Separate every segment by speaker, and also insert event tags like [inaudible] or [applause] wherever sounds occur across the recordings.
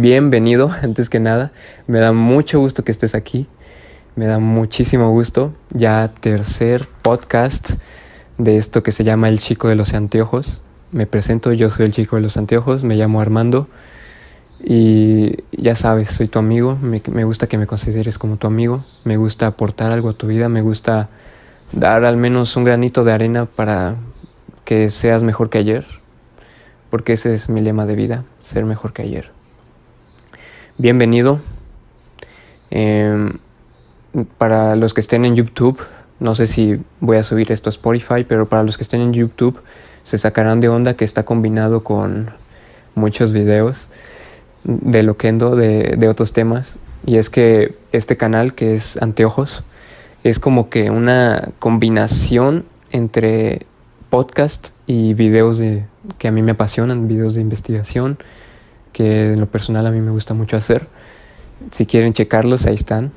Speaker 1: bienvenido [laughs] antes que nada. Me da mucho gusto que estés aquí. Me da muchísimo gusto. Ya tercer podcast de esto que se llama El Chico de los Anteojos. Me presento, yo soy el Chico de los Anteojos, me llamo Armando. Y ya sabes, soy tu amigo. Me, me gusta que me consideres como tu amigo. Me gusta aportar algo a tu vida. Me gusta dar al menos un granito de arena para que seas mejor que ayer porque ese es mi lema de vida, ser mejor que ayer. Bienvenido. Em, para los que estén en YouTube, no sé si voy a subir esto a Spotify, pero para los que estén en YouTube se sacarán de onda que está combinado con muchos videos de Loquendo, de, de otros temas. Y es que este canal, que es Anteojos, es como que una combinación entre podcast y videos de, que a mí me apasionan, videos de investigación, que en lo personal a mí me gusta mucho hacer. Si quieren checarlos, ahí están.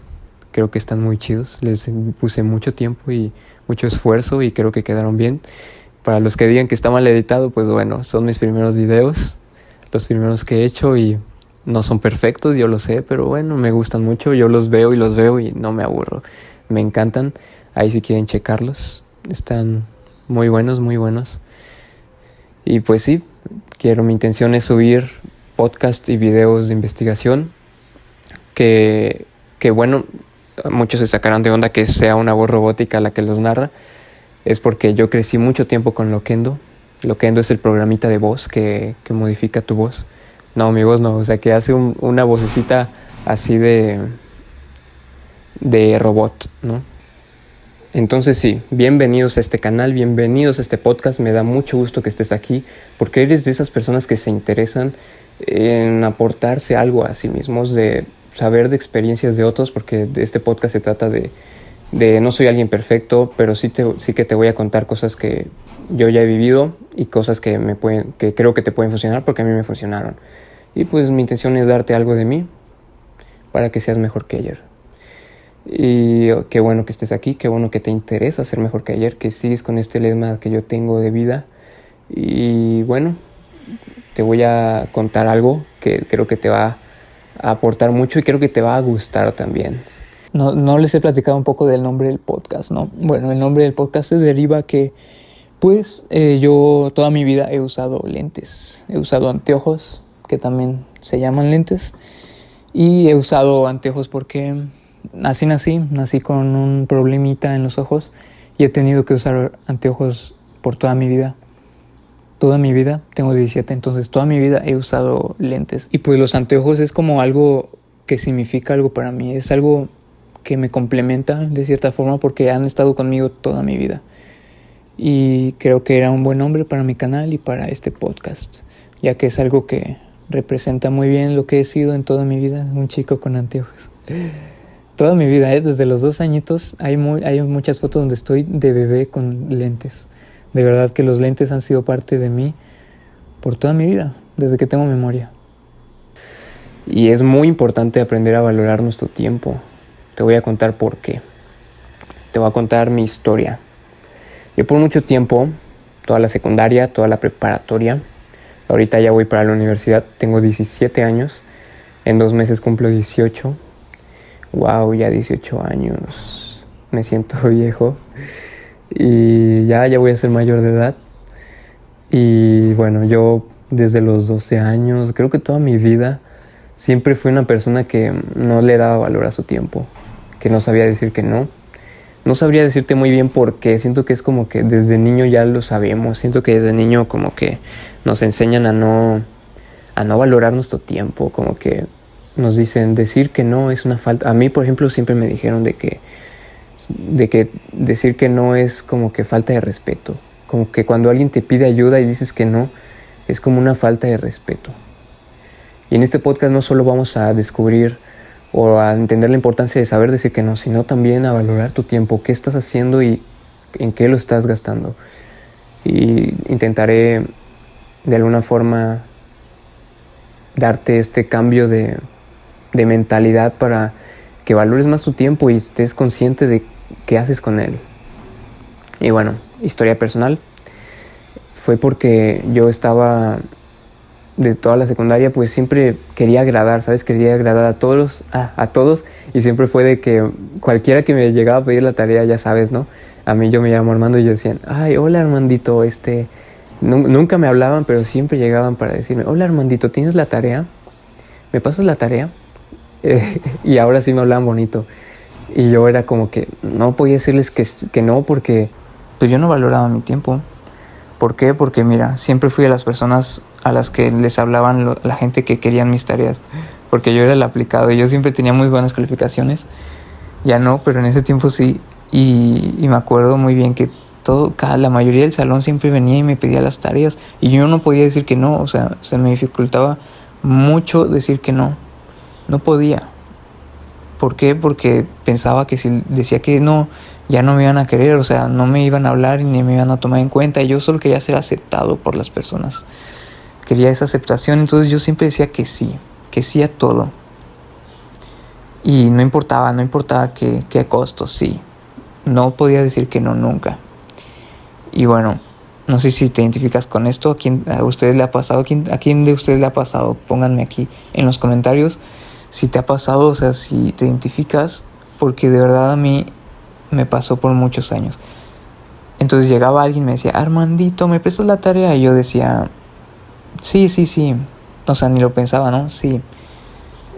Speaker 1: Creo que están muy chidos. Les puse mucho tiempo y mucho esfuerzo y creo que quedaron bien. Para los que digan que está mal editado, pues bueno, son mis primeros videos, los primeros que he hecho y no son perfectos, yo lo sé, pero bueno, me gustan mucho. Yo los veo y los veo y no me aburro. Me encantan. Ahí si quieren checarlos, están muy buenos, muy buenos. Y pues sí, quiero, mi intención es subir podcasts y videos de investigación que, que bueno, muchos se sacarán de onda que sea una voz robótica la que los narra. Es porque yo crecí mucho tiempo con Loquendo. Loquendo es el programita de voz que, que modifica tu voz. No, mi voz no, o sea, que hace una vocecita así de, de robot, ¿no? Entonces sí, bienvenidos a este canal, bienvenidos a este podcast, me da mucho gusto que estés aquí, porque eres de esas personas que se interesan en aportarse algo a sí mismos, de saber de experiencias de otros, porque este podcast se trata de, de no soy alguien perfecto, pero sí, te, sí que te voy a contar cosas que yo ya he vivido y cosas que, me pueden, que creo que te pueden funcionar porque a mí me funcionaron. Y pues mi intención es darte algo de mí para que seas mejor que ayer. Y qué bueno que estés aquí, qué bueno que te interesa ser mejor que ayer, que sigues con este lema que yo tengo de vida. Y bueno, te voy a contar algo que creo que te va a aportar mucho y creo que te va a gustar también.
Speaker 2: No, no les he platicado un poco del nombre del podcast, ¿no? Bueno, el nombre del podcast se deriva que, pues, eh, yo toda mi vida he usado lentes, he usado anteojos, que también se llaman lentes, y he usado anteojos porque así nací, nací con un problemita en los ojos y he tenido que usar anteojos por toda mi vida. Toda mi vida, tengo 17, entonces toda mi vida he usado lentes. Y pues los anteojos es como algo que significa algo para mí, es algo que me complementa de cierta forma porque han estado conmigo toda mi vida. Y creo que era un buen nombre para mi canal y para este podcast, ya que es algo que representa muy bien lo que he sido en toda mi vida, un chico con anteojos toda mi vida, ¿eh? desde los dos añitos, hay, hay muchas fotos donde estoy de bebé con lentes. De verdad que los lentes han sido parte de mí por toda mi vida, desde que tengo memoria.
Speaker 1: Y es muy importante aprender a valorar nuestro tiempo. Te voy a contar por qué. Te voy a contar mi historia. Yo por mucho tiempo, toda la secundaria, toda la preparatoria, ahorita ya voy para la universidad, tengo 17 años, en dos meses cumplo 18 wow, ya 18 años, me siento [laughs] viejo y ya, ya voy a ser mayor de edad. Y bueno, yo desde los 12 años, creo que toda mi vida, siempre fui una persona que no le daba valor a su tiempo, que no sabía decir que no. No sabría decirte muy bien porque siento que es como que desde niño ya lo sabemos, siento que desde niño como que nos enseñan a no, a no valorar nuestro tiempo, como que nos dicen decir que no es una falta. A mí, por ejemplo, siempre me dijeron de que, de que decir que no es como que falta de respeto. Como que cuando alguien te pide ayuda y dices que no, es como una falta de respeto. Y en este podcast no solo vamos a descubrir o a entender la importancia de saber decir que no, sino también a valorar tu tiempo, qué estás haciendo y en qué lo estás gastando. Y intentaré de alguna forma darte este cambio de, de mentalidad para que valores más tu tiempo y estés consciente de qué haces con él. Y bueno, historia personal. Fue porque yo estaba
Speaker 2: de toda la secundaria, pues siempre quería agradar, ¿sabes? Quería agradar a todos, a, todos, y siempre fue de que cualquiera que me llegaba a pedir la tarea, ya sabes, ¿no? A mí yo me llamo Armando y yo decían, ay, hola Armandito, este, nunca me hablaban, pero siempre llegaban para decirme, hola Armandito, ¿tienes la tarea? ¿Me pasas la tarea? [laughs] y ahora sí me hablaban bonito. Y yo era como que no podía decirles que, que no porque pues yo no valoraba mi tiempo. ¿Por qué? Porque mira, siempre fui a las personas a las que les hablaban la gente que querían mis tareas, porque yo era el aplicado y yo siempre tenía muy buenas calificaciones. Ya no, pero en ese tiempo sí. Y, me acuerdo muy bien que todo, cada, la mayoría del salón siempre venía y me pedía las tareas y yo no podía decir que no, o sea, se me dificultaba mucho decir que no. No podía. ¿Por qué? Porque pensaba que si decía que no, ya no me iban a querer, o sea, no me iban a hablar ni me iban a tomar en cuenta. Y yo solo quería ser aceptado por las personas. Quería esa aceptación, entonces yo siempre decía que sí, que sí a todo. Y no importaba, no importaba qué, qué costo, sí. No podía decir que no nunca. Y bueno, no sé si te identificas con esto, a quién a ustedes le ha pasado, a quién, a quién de ustedes le ha pasado. Pónganme aquí en los comentarios si te ha pasado, o sea, si te identificas, porque de verdad a mí me pasó por muchos años. Entonces llegaba alguien y me decía, Armandito, ¿me prestas la tarea? Y yo decía, sí, sí, sí. O sea, ni lo pensaba, ¿no? Sí.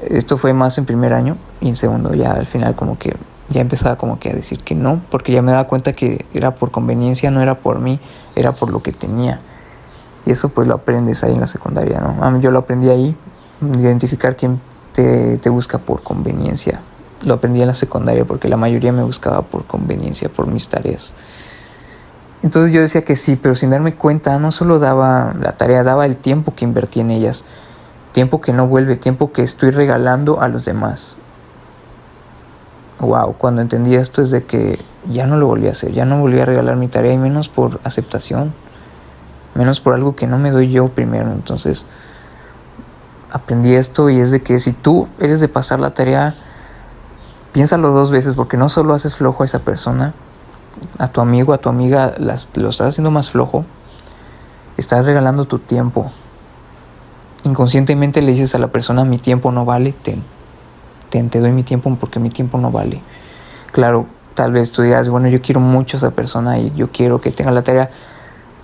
Speaker 2: Esto fue más en primer año y en segundo ya al final como que ya empezaba como que a decir que no, porque ya me daba cuenta que era por conveniencia, no era por mí, era por lo que tenía. Y eso pues lo aprendes ahí en la secundaria, ¿no? Yo lo aprendí ahí, identificar quién te, busca por conveniencia lo aprendí en la secundaria porque la mayoría me buscaba por conveniencia, por mis tareas. Entonces yo decía que sí, pero sin darme cuenta, no solo daba la tarea, daba el tiempo que invertí en ellas. Tiempo que no vuelve, tiempo que estoy regalando a los demás. Wow, cuando entendí esto es de que ya no lo volví a hacer, ya no volví a regalar mi tarea y menos por aceptación, menos por algo que no me doy yo primero. Entonces aprendí esto y es de que si tú eres de pasar la tarea, piénsalo dos veces porque no solo haces flojo a esa persona, a tu amigo, a tu amiga, las, lo estás haciendo más flojo, estás regalando tu tiempo. Inconscientemente le dices a la persona, mi tiempo no vale, ten, te doy mi tiempo porque mi tiempo no vale. Claro, tal vez tú digas, bueno, yo quiero mucho a esa persona y yo quiero que tenga la tarea,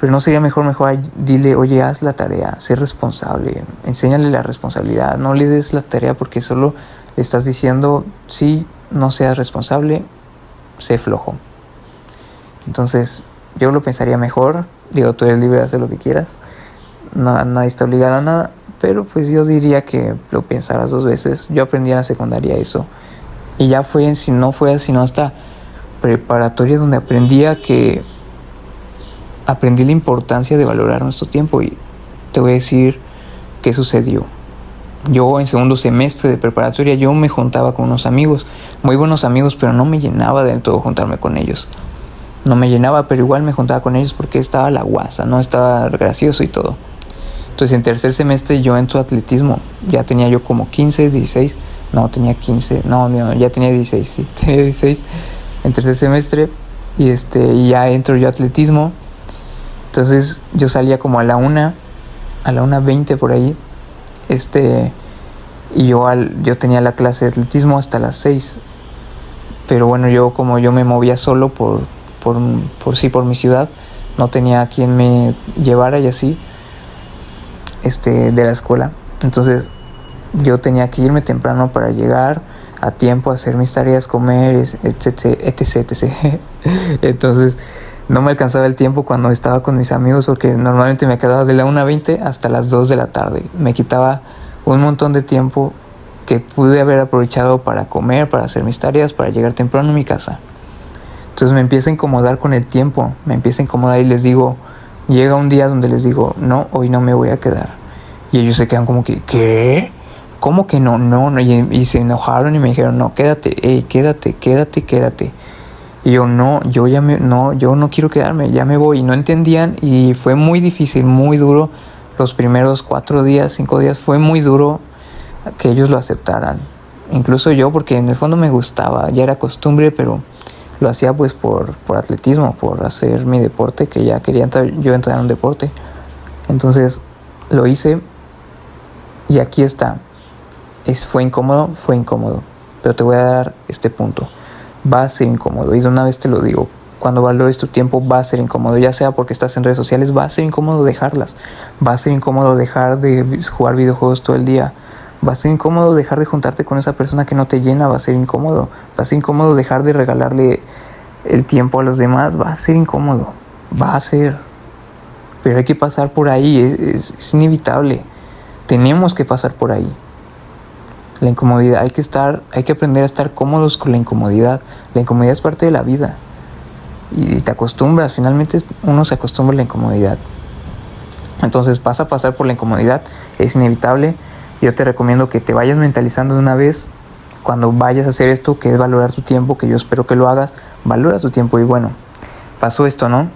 Speaker 2: pero no sería mejor, mejor dile, oye, haz la tarea, sé responsable, enséñale la responsabilidad, no le des la tarea porque solo le estás diciendo, sí, no seas responsable, sé flojo. Entonces, yo lo pensaría mejor. Digo, tú eres libre de hacer lo que quieras. No, nadie está obligado a nada. Pero pues yo diría que lo pensaras dos veces. Yo aprendí en la secundaria eso. Y ya fue, si no fue sino hasta preparatoria donde aprendía que aprendí la importancia de valorar nuestro tiempo y te voy a decir qué sucedió yo en segundo semestre de preparatoria yo me juntaba con unos amigos, muy buenos amigos, pero no me llenaba del todo juntarme con ellos. No me llenaba, pero igual me juntaba con ellos porque estaba la guasa, no estaba gracioso y todo. Entonces en tercer semestre yo entro a atletismo, ya tenía yo como 15, 16, no, tenía 15, no, no ya tenía 16, sí, [laughs] tenía 16 en tercer semestre y este ya entro yo a atletismo. Entonces yo salía como a la una, a la una 20 por ahí este, y yo, al, yo tenía la clase de atletismo hasta las 6. Pero bueno, yo como yo me movía solo por, por, por sí, por mi ciudad, no tenía a quien me llevara y así, este, de la escuela. Entonces yo tenía que irme temprano para llegar a tiempo, hacer mis tareas, comer, etc, etc, etc. Entonces no me alcanzaba el tiempo cuando estaba con mis amigos porque normalmente me quedaba de la 1.20 hasta las 2 de la tarde. Me quitaba un montón de tiempo que pude haber aprovechado para comer, para hacer mis tareas, para llegar temprano a mi casa. Entonces me empieza a incomodar con el tiempo, me empieza a incomodar y les digo, llega un día donde les digo, no, hoy no me voy a quedar. Y ellos se quedan como que, ¿qué? ¿Cómo que no? No, no. Y, se enojaron y me dijeron, no, quédate, hey, quédate, quédate, quédate. Y yo no, yo ya me, no, yo no quiero quedarme, ya me voy. Y no entendían y fue muy difícil, muy duro. Los primeros cuatro días, cinco días, fue muy duro que ellos lo aceptaran. Incluso yo, porque en el fondo me gustaba, ya era costumbre, pero lo hacía pues por, por atletismo, por hacer mi deporte, que ya quería entrar, yo entrar en un deporte. Entonces lo hice Y aquí está. Es, fue incómodo, fue incómodo. Pero te voy a dar este punto. Va a ser incómodo. Y de una vez te lo digo. Cuando valores tu tiempo va a ser incómodo. Ya sea porque estás en redes sociales, va a ser incómodo dejarlas. Va a ser incómodo dejar de jugar videojuegos todo el día. Va a ser incómodo dejar de juntarte con esa persona que no te llena. Va a ser incómodo. Va a ser incómodo dejar de regalarle el tiempo a los demás. Va a ser incómodo. Va a ser. Pero hay que pasar por ahí. es, es inevitable. Tenemos que pasar por ahí. La incomodidad, hay que estar, hay que aprender a estar cómodos con la incomodidad. La incomodidad es parte de la vida. Y te acostumbras, finalmente uno se acostumbra a la incomodidad. Entonces vas a pasar por la incomodidad, es inevitable. Yo te recomiendo que te vayas mentalizando de una vez cuando vayas a hacer esto, que es valorar tu tiempo, que yo espero que lo hagas, valora tu tiempo y bueno, pasó esto, ¿no?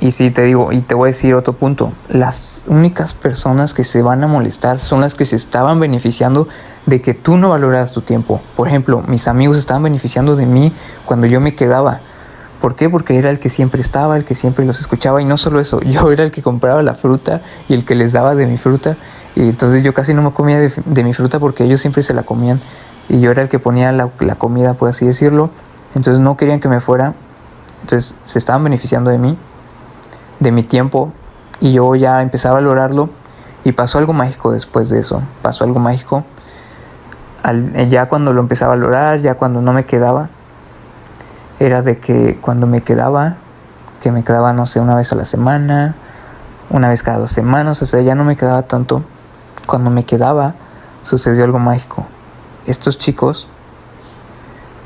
Speaker 2: Y sí, te digo, y te voy a decir otro punto, las únicas personas que se van a molestar son las que se estaban beneficiando de que tú no valoras tu tiempo. Por ejemplo, mis amigos estaban beneficiando de mí cuando yo me quedaba. ¿Por qué? Porque era el que siempre estaba, el que siempre los escuchaba y no solo eso, [laughs] yo era el que compraba la fruta y el que les daba de mi fruta y entonces yo casi no me comía de, mi fruta porque ellos siempre se la comían y yo era el que ponía la, la comida, por así decirlo. Entonces no querían que me fuera, entonces se estaban beneficiando de mí de mi tiempo y yo ya empecé a valorarlo y pasó algo mágico después de eso, pasó algo mágico. ya cuando lo empecé a valorar, ya cuando no me quedaba, era de que cuando me quedaba, que me quedaba no sé, una vez a la semana, una vez cada dos semanas, o sea, ya no me quedaba tanto. Cuando me quedaba, sucedió algo mágico. Estos chicos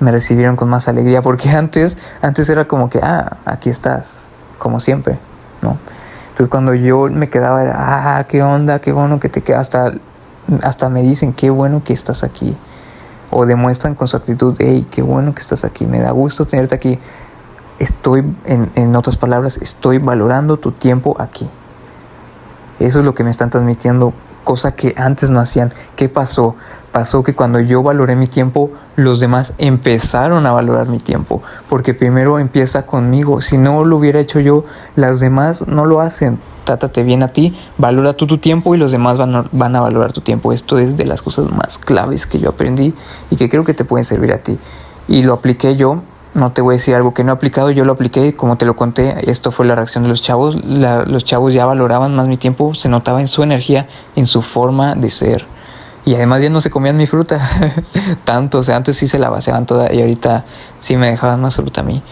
Speaker 2: me recibieron con más alegría porque [laughs] antes, antes era como que, ah, aquí estás, como siempre. ¿No? Entonces cuando yo me quedaba era, ah, qué onda, qué bueno que te quedas, hasta, hasta me dicen, qué bueno que estás aquí. O demuestran con su actitud, hey, qué bueno que estás aquí, me da gusto tenerte aquí. Estoy, en, en otras palabras, estoy valorando tu tiempo aquí. Eso es lo que me están transmitiendo, cosa que antes no hacían. ¿Qué pasó? Pasó que cuando yo valoré mi tiempo, los demás empezaron a valorar mi tiempo, porque primero empieza conmigo. Si no lo hubiera hecho yo, las demás no lo hacen. Trátate bien a ti, valora tú tu tiempo y los demás van a, valorar tu tiempo. Esto es de las cosas más claves que yo aprendí y que creo que te pueden servir a ti. Y lo apliqué yo no te voy a decir algo que no he aplicado, yo lo apliqué, como te lo conté, esto fue la reacción de los chavos, los chavos ya valoraban más mi tiempo, se notaba en su energía, en su forma de ser. Y además ya no se comían mi fruta [laughs] tanto, o sea, antes sí se la vaciaban toda y ahorita sí me dejaban más fruta a mí.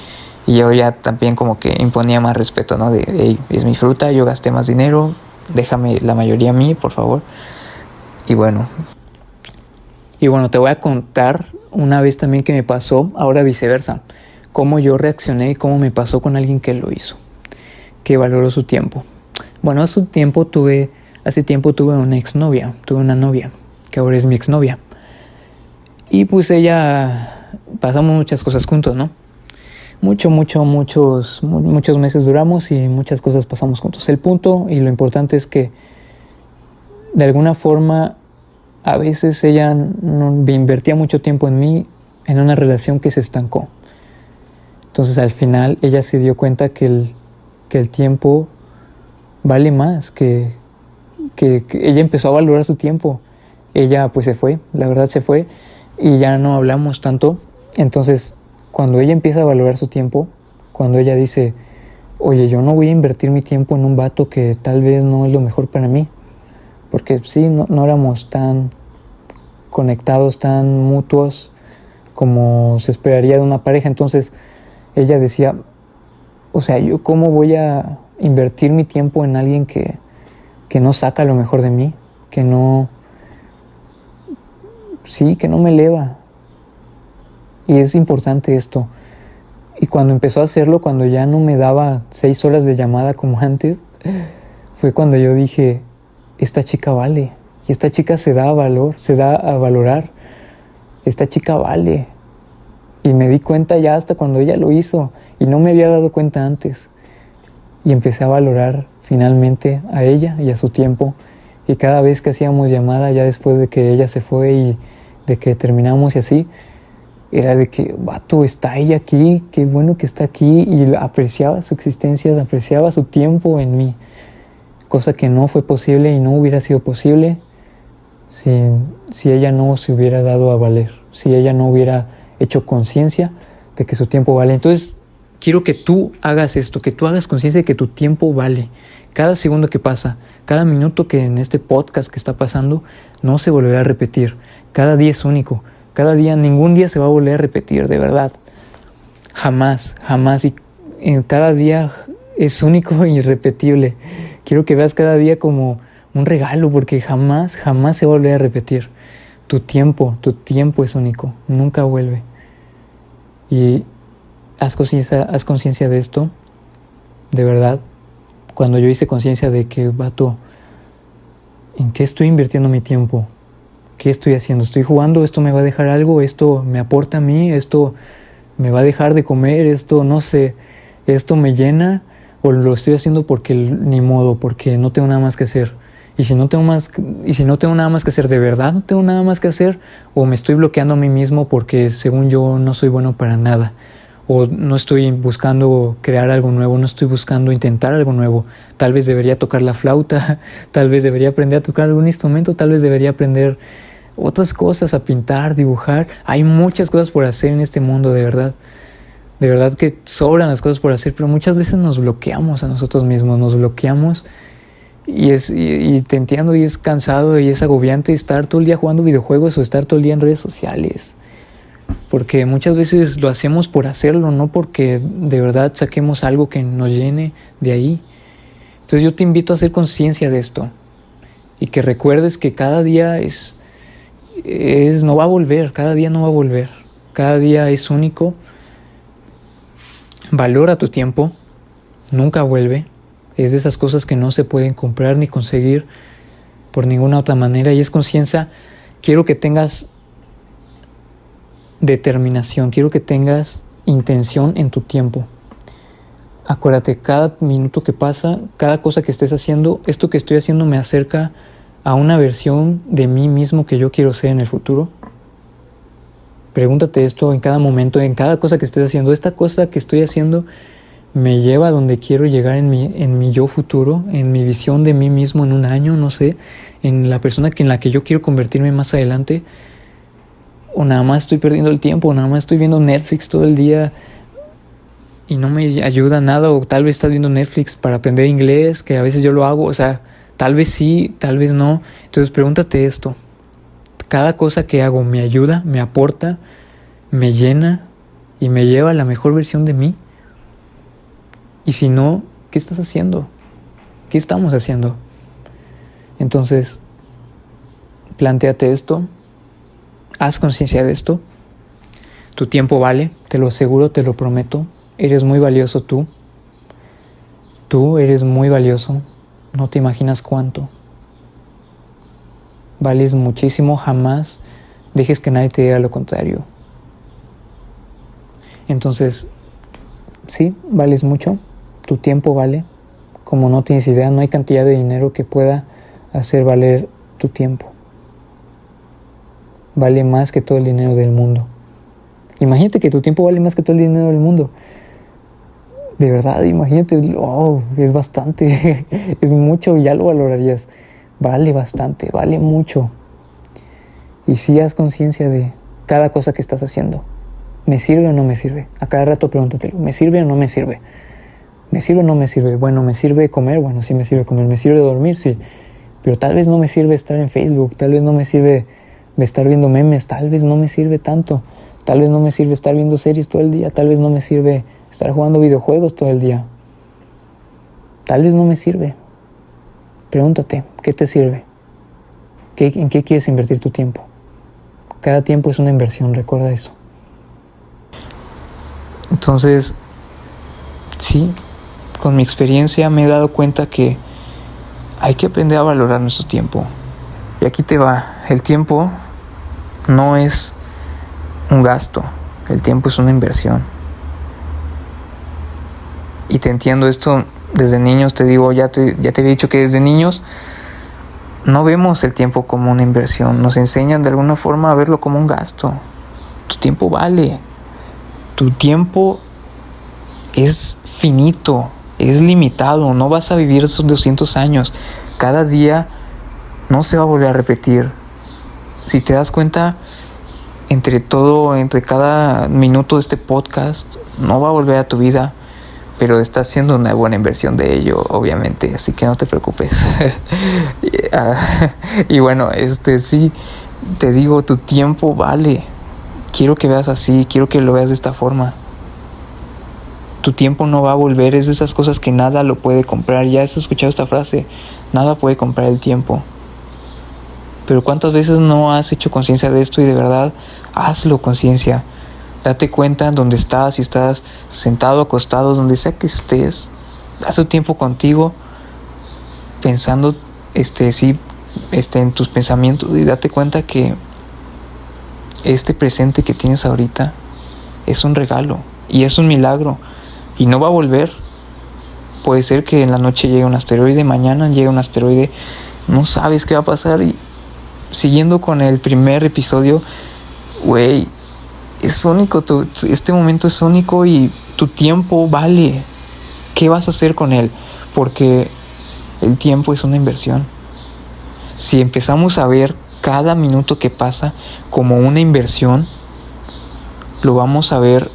Speaker 2: Y yo ya también como que imponía más respeto, ¿no? De, hey, es mi fruta, yo gasté más dinero, déjame la mayoría a mí, por favor. Y bueno. Y bueno, te voy a contar una vez también que me pasó, ahora viceversa, cómo yo reaccioné y cómo me pasó con alguien que lo hizo, que valoró su tiempo. Bueno, hace tiempo tuve, hace tiempo tuve una exnovia, tuve una novia que ahora es mi exnovia. Y pues ella, pasamos muchas cosas juntos, ¿no? Mucho, mucho, muchos, muchos meses duramos y muchas cosas pasamos juntos. El punto y lo importante es que de alguna forma a veces ella no, invertía mucho tiempo en mí en una relación que se estancó. Entonces al final ella se dio cuenta que el, que el tiempo vale más, que, que, que, ella empezó a valorar su tiempo ella pues se fue, la verdad se fue y ya no hablamos tanto. Entonces, cuando ella empieza a valorar su tiempo, cuando ella dice, oye, yo no voy a invertir mi tiempo en un vato que tal vez no es lo mejor para mí, porque sí, no, no éramos tan conectados, tan mutuos como se esperaría de una pareja. Entonces, ella decía, o sea, yo cómo voy a invertir mi tiempo en alguien que, que no saca lo mejor de mí, que no sí, que no me eleva. Y es importante esto. Y cuando empezó a hacerlo, cuando ya no me daba seis horas de llamada como [laughs] antes, fue cuando yo dije, esta chica vale. Y esta chica se da a valor, se da a valorar. Esta chica vale. Y me di cuenta ya hasta cuando ella lo hizo. Y no me había dado cuenta antes. Y empecé a valorar finalmente a ella y a su tiempo. Y cada vez que hacíamos llamada, ya después de que ella se fue y de que terminamos y así, era de que, vato, está ella aquí, qué bueno que está aquí, y apreciaba su existencia, apreciaba su tiempo en mí, cosa que no fue posible y no hubiera sido posible si, si ella no se hubiera dado a valer, si ella no hubiera hecho conciencia de que su tiempo vale. Entonces, quiero que tú hagas esto, que tú hagas conciencia de que tu tiempo vale. Cada segundo que pasa, cada minuto que en este podcast que está pasando, no se volverá a repetir. Cada día es único. Cada día, ningún día se va a volver a repetir, de verdad. Jamás, jamás. Y en cada día es único e irrepetible. Quiero que veas cada día como un regalo, porque jamás, jamás se va a volver a repetir. Tu tiempo, tu tiempo es único, nunca vuelve. Y haz conciencia de esto, de verdad. Cuando yo hice conciencia de que, vato, ¿en qué estoy invirtiendo mi tiempo? ¿Qué estoy haciendo? ¿Estoy jugando? ¿Esto me va a dejar algo? ¿Esto me aporta a mí? ¿Esto me va a dejar de comer? ¿Esto no sé? ¿Esto me llena? ¿O lo estoy haciendo porque ni modo, porque no tengo nada más que hacer? Y si no tengo más y si no tengo nada más que hacer, de verdad no tengo nada más que hacer o me estoy bloqueando a mí mismo porque según yo no soy bueno para nada o no estoy buscando crear algo nuevo, no estoy buscando intentar algo nuevo. Tal vez debería tocar la flauta, [laughs] tal vez debería aprender a tocar algún instrumento, tal vez debería aprender otras cosas, a pintar, dibujar. Hay muchas cosas por hacer en este mundo, de verdad. De verdad que sobran las cosas por hacer, pero muchas veces nos bloqueamos a nosotros mismos, nos bloqueamos y, es, y, te entiendo y es cansado y es agobiante estar todo el día jugando videojuegos o estar todo el día en redes sociales. Porque muchas veces lo hacemos por hacerlo, no porque de verdad saquemos algo que nos llene de ahí. Entonces yo te invito a hacer conciencia de esto y que recuerdes que cada día es, es, no va a volver, cada día no va a volver, cada día es único. Valora tu tiempo, nunca vuelve es de esas cosas que no se pueden comprar ni conseguir por ninguna otra manera y es conciencia, quiero que tengas determinación, quiero que tengas intención en tu tiempo. Acuérdate, cada minuto que pasa, cada cosa que estés haciendo, esto que estoy haciendo me acerca a una versión de mí mismo que yo quiero ser en el futuro. Pregúntate esto en cada momento, en cada cosa que estés haciendo. Esta cosa que estoy haciendo me lleva a donde quiero llegar en mi, en mi yo futuro, en mi visión de mí mismo en un año, no sé, en la persona que, en la que yo quiero convertirme más adelante, o nada más estoy perdiendo el tiempo, o nada más estoy viendo Netflix todo el día y no me ayuda nada, o tal vez estás viendo Netflix para aprender inglés, que a veces yo lo hago, o sea, tal vez sí, tal vez no. Entonces pregúntate esto, cada cosa que hago me ayuda, me aporta, me llena y me lleva a la mejor versión de mí. Y si no, ¿qué estás haciendo? ¿Qué estamos haciendo? Entonces, planteate esto, haz conciencia de esto. Tu tiempo vale, te lo aseguro, te lo prometo. Eres muy valioso tú. Tú eres muy valioso. No te imaginas cuánto. Vales muchísimo, jamás dejes que nadie te diga lo contrario. Entonces, sí, vales mucho tu tiempo vale. Como no tienes idea, no hay cantidad de dinero que pueda hacer valer tu tiempo. Vale más que todo el dinero del mundo. Imagínate que tu tiempo vale más que todo el dinero del mundo. De verdad, imagínate, oh, es bastante, [laughs] es mucho, ya lo valorarías. Vale bastante, vale mucho. Y si haz conciencia de cada cosa que estás haciendo. ¿Me sirve o no me sirve? A cada rato pregúntatelo, ¿me sirve o no me sirve? ¿Me sirve o no me sirve? Bueno, ¿me sirve comer? Bueno, sí me sirve comer. ¿Me sirve dormir? Sí. Pero tal vez no me sirve estar en Facebook, tal vez no me sirve estar viendo memes, tal vez no me sirve tanto. Tal vez no me sirve estar viendo series todo el día, tal vez no me sirve estar jugando videojuegos todo el día. Tal vez no me sirve. Pregúntate, ¿qué te sirve? ¿En qué quieres invertir tu tiempo? Cada tiempo es una inversión, recuerda eso. Entonces, sí, con mi experiencia me he dado cuenta que hay que aprender a valorar nuestro tiempo. Y aquí te va, el tiempo no es un gasto, el tiempo es una inversión. Y te entiendo esto desde niños, te digo, ya te, ya te había dicho que desde niños no vemos el tiempo como una inversión, nos enseñan de alguna forma a verlo como un gasto. Tu tiempo vale, tu tiempo es finito, es limitado, no vas a vivir esos 200 años. Cada día no se va a volver a repetir. si te das cuenta, entre todo, entre cada minuto de este podcast, no va a volver a tu vida, pero estás haciendo una buena inversión de ello, obviamente, así que no te preocupes. [laughs] Ah, [laughs] y bueno, este sí, te digo, tu tiempo vale. Quiero que veas así, quiero que lo veas de esta forma. Tu tiempo no va a volver, es de esas cosas que nada lo puede comprar. Ya has escuchado esta frase, nada puede comprar el tiempo. Pero ¿cuántas veces no has hecho conciencia de esto y de verdad hazlo conciencia? Date cuenta donde estás, si estás sentado, acostado, donde sea que estés. Haz tu tiempo contigo, pensando este, sí, este, en tus pensamientos y date cuenta que este presente que tienes ahorita es un regalo y es un milagro y no va a volver. Puede ser que en la noche llegue un asteroide, mañana llegue un asteroide, no sabes qué va a pasar y siguiendo con el primer episodio, güey, es único, este momento es único y tu tiempo vale. ¿Qué vas a hacer con él? Porque el tiempo es una inversión. Si empezamos a ver cada minuto que pasa como una inversión, lo vamos a ver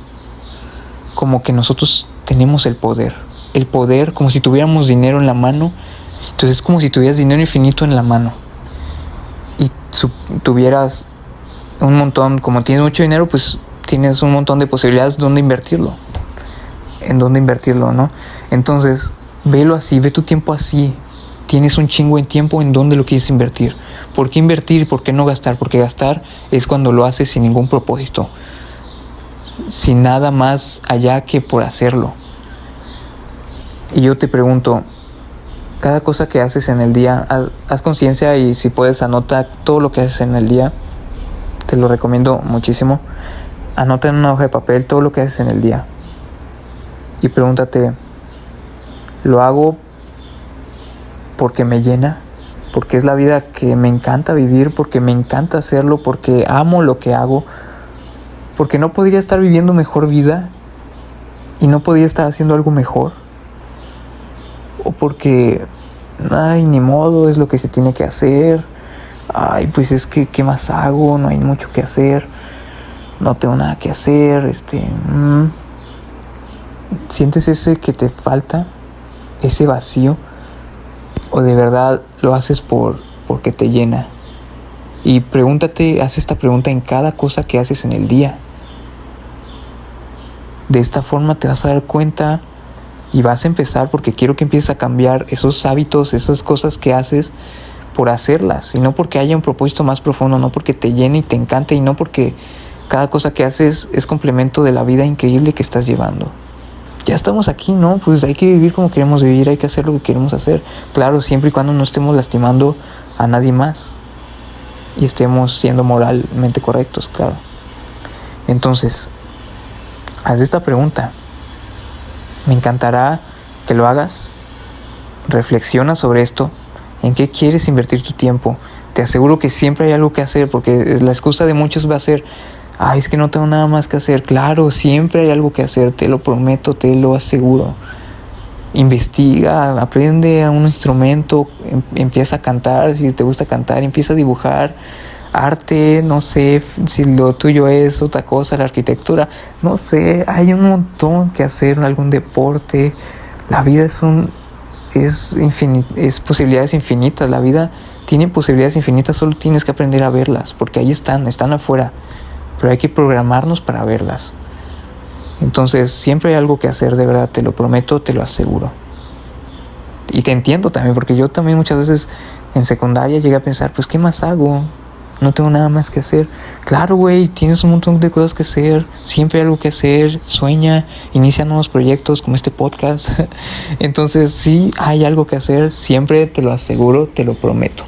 Speaker 2: como que nosotros tenemos el poder. El poder como si tuviéramos dinero en la mano. Entonces es como si tuvieras dinero infinito en la mano tuvieras un montón, como tienes mucho dinero, pues tienes un montón de posibilidades donde invertirlo. En dónde invertirlo, ¿no? Entonces, velo así, ve tu tiempo así. Tienes un chingo de tiempo en dónde lo quieres invertir. ¿Por qué invertir? ¿Por qué no gastar? Porque gastar es cuando lo haces sin ningún propósito. Sin nada más allá que por hacerlo. Y yo te pregunto, cada cosa que haces en el día, haz, conciencia y si puedes anota todo lo que haces en el día. Te lo recomiendo muchísimo. Anota en una hoja de papel todo lo que haces en el día. Y pregúntate, ¿lo hago porque me llena? Porque es la vida que me encanta vivir, porque me encanta hacerlo, porque amo lo que hago, porque no podría estar viviendo mejor vida y no podría estar haciendo algo mejor o porque, ay, ni modo, es lo que se tiene que hacer, ay, pues es que, ¿qué más hago? No hay mucho que hacer, no tengo nada que hacer, este, mm. ¿sientes ese que te falta? Ese vacío, o de verdad lo haces por, porque te llena. Y pregúntate, haz esta pregunta en cada cosa que haces en el día. De esta forma te vas a dar cuenta y vas a empezar porque quiero que empieces a cambiar esos hábitos, esas cosas que haces por hacerlas y no porque haya un propósito más profundo, no porque te llene y te encante y no porque cada cosa que haces es complemento de la vida increíble que estás llevando. Ya estamos aquí, ¿no? Pues hay que vivir como queremos vivir, hay que hacer lo que queremos hacer. Claro, siempre y cuando no estemos lastimando a nadie más y estemos siendo moralmente correctos, claro. Entonces, haz esta pregunta. Me encantará que lo hagas. Reflexiona sobre esto. ¿En qué quieres invertir tu tiempo? Te aseguro que siempre hay algo que hacer porque la excusa de muchos va a ser, ay, es que no tengo nada más que hacer. Claro, siempre hay algo que hacer, te lo prometo, te lo aseguro. Investiga, aprende a un instrumento, em, empieza a cantar, si te gusta cantar, empieza a dibujar arte, no sé si lo tuyo es otra cosa, la arquitectura, no sé, hay un montón que hacer, algún deporte. La vida es un es es posibilidades infinitas, la vida tiene posibilidades infinitas, solo tienes que aprender a verlas, porque ahí están, están afuera, pero hay que programarnos para verlas. Entonces, siempre hay algo que hacer, de verdad, te lo prometo, te lo aseguro. Y te entiendo también, porque yo también muchas veces en secundaria llegué a pensar, pues, ¿qué más hago? No tengo nada más que hacer. Claro, güey, tienes un montón de cosas que hacer, siempre hay algo que hacer, sueña, inicia nuevos proyectos como este podcast. [laughs] Entonces, sí hay algo que hacer, siempre te lo aseguro, te lo prometo.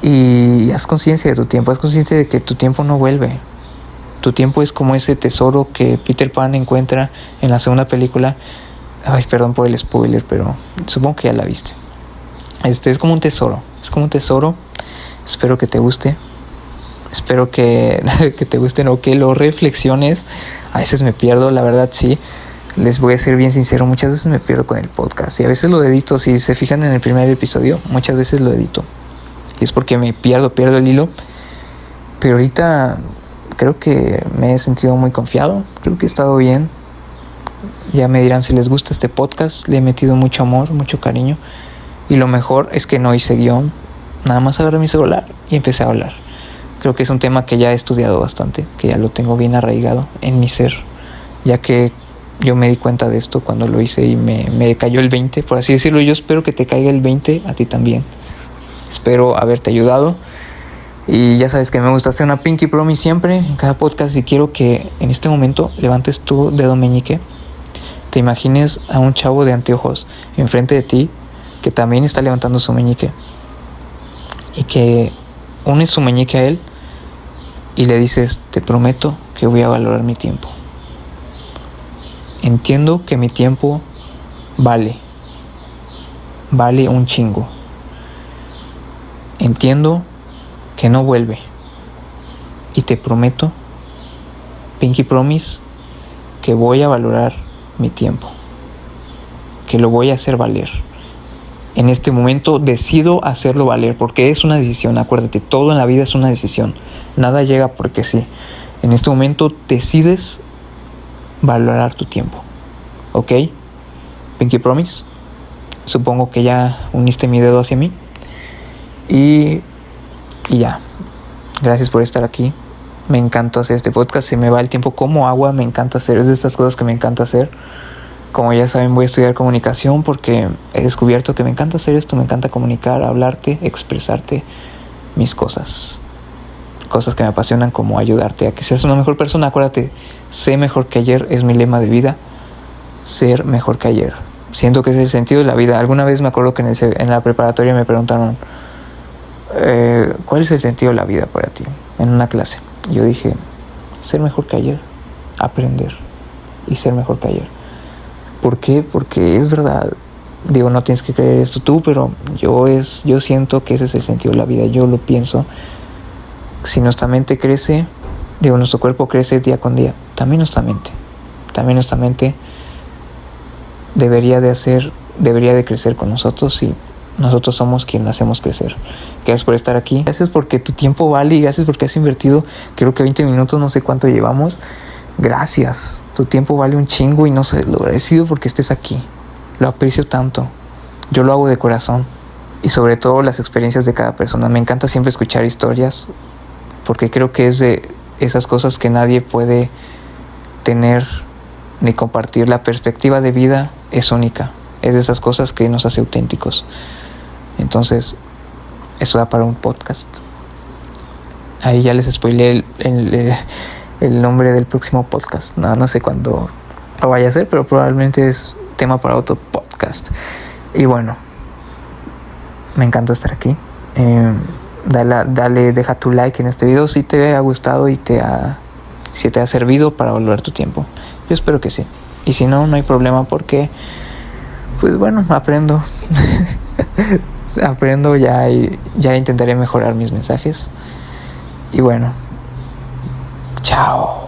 Speaker 2: Y haz conciencia de tu tiempo, haz conciencia de que tu tiempo no vuelve. Tu tiempo es como ese tesoro que Peter Pan encuentra en la segunda película. Ay, perdón por el spoiler, pero supongo que ya la viste. Este es como un tesoro, es como un tesoro Espero que te guste. Espero que, [laughs] que te guste o que lo reflexiones. A veces me pierdo, la verdad sí. Les voy a ser bien sincero, muchas veces me pierdo con el podcast y a veces lo edito, si se fijan en el primer episodio, muchas veces lo edito. y es porque me pierdo, pierdo el hilo. Pero ahorita creo que me he sentido muy confiado, creo que he estado bien. Ya me dirán si les gusta este podcast, le he metido mucho amor, mucho cariño. Y lo mejor es que no hice guion, nada más agarré mi celular y empecé a hablar. Creo que es un tema que ya he estudiado bastante, que ya lo tengo bien arraigado en mi ser, ya que yo me di cuenta de esto cuando lo hice y me, me cayó el 20, por así decirlo. Yo espero que te caiga el 20 a ti también. Espero haberte ayudado. Y ya sabes que me gusta hacer una Pinky Promise siempre en cada podcast y quiero que en este momento levantes tu dedo meñique, te imagines a un chavo de anteojos enfrente de ti que también está levantando su meñique y que unes su meñique a él y le dices, te prometo que voy a valorar mi tiempo. Entiendo que mi tiempo vale, vale un chingo. Entiendo que no vuelve. Y te prometo, Pinky Promise, que voy a valorar mi tiempo. Que lo voy a hacer valer. En este momento decido hacerlo valer porque es una decisión. Acuérdate, todo en la vida es una decisión. Nada llega porque sí. En este momento decides valorar tu tiempo. ¿Ok? Pinky Promise. Supongo que ya uniste mi dedo hacia mí. Y, y ya. Gracias por estar aquí. Me encanta hacer este podcast. Se me va el tiempo como agua. Me encanta hacer. Es de estas cosas que me encanta hacer. Como ya saben, voy a estudiar comunicación porque he descubierto que me encanta hacer esto. Me encanta comunicar, hablarte, expresarte mis cosas. Cosas que me apasionan como ayudarte a que seas una mejor persona. Acuérdate, sé mejor que ayer es mi lema de vida. Ser mejor que ayer. Siento que es el sentido de la vida. Alguna vez me acuerdo que en, la preparatoria me preguntaron, eh, ¿cuál es el sentido de la vida para ti? En una clase. Yo dije, ser mejor que ayer, aprender y ser mejor que ayer. ¿Por qué? Porque es verdad. Digo, no tienes que creer esto tú, pero yo es, yo siento que ese es el sentido de la vida. Yo lo pienso. Si nuestra mente crece, digo, nuestro cuerpo crece día con día. También nuestra mente. También nuestra mente debería de hacer, debería de crecer con nosotros y nosotros somos quien hacemos crecer. Gracias por estar aquí. Gracias porque tu tiempo vale y gracias porque has invertido, creo que 20 minutos, no sé cuánto llevamos. Gracias. Tu tiempo vale un chingo y no sé, lo agradecido porque estés aquí. Lo aprecio tanto. Yo lo hago de corazón. Y sobre todo las experiencias de cada persona. Me encanta siempre escuchar historias porque creo que es de esas cosas que nadie puede tener ni compartir. La perspectiva de vida es única. Es de esas cosas que nos hace auténticos. Entonces, eso da para un podcast. Ahí ya les spoilé el, nombre del próximo podcast. No, no sé cuándo lo vaya a hacer, pero probablemente es tema para otro podcast. Y bueno, me encantó estar aquí. Eh, dale, dale, deja tu like en este video si te ha gustado y te ha, si te ha servido para valorar tu tiempo. Yo espero que sí. Y si no, no hay problema porque, pues bueno, aprendo. [laughs] aprendo ya y ya intentaré mejorar mis mensajes. Y bueno, 家哦。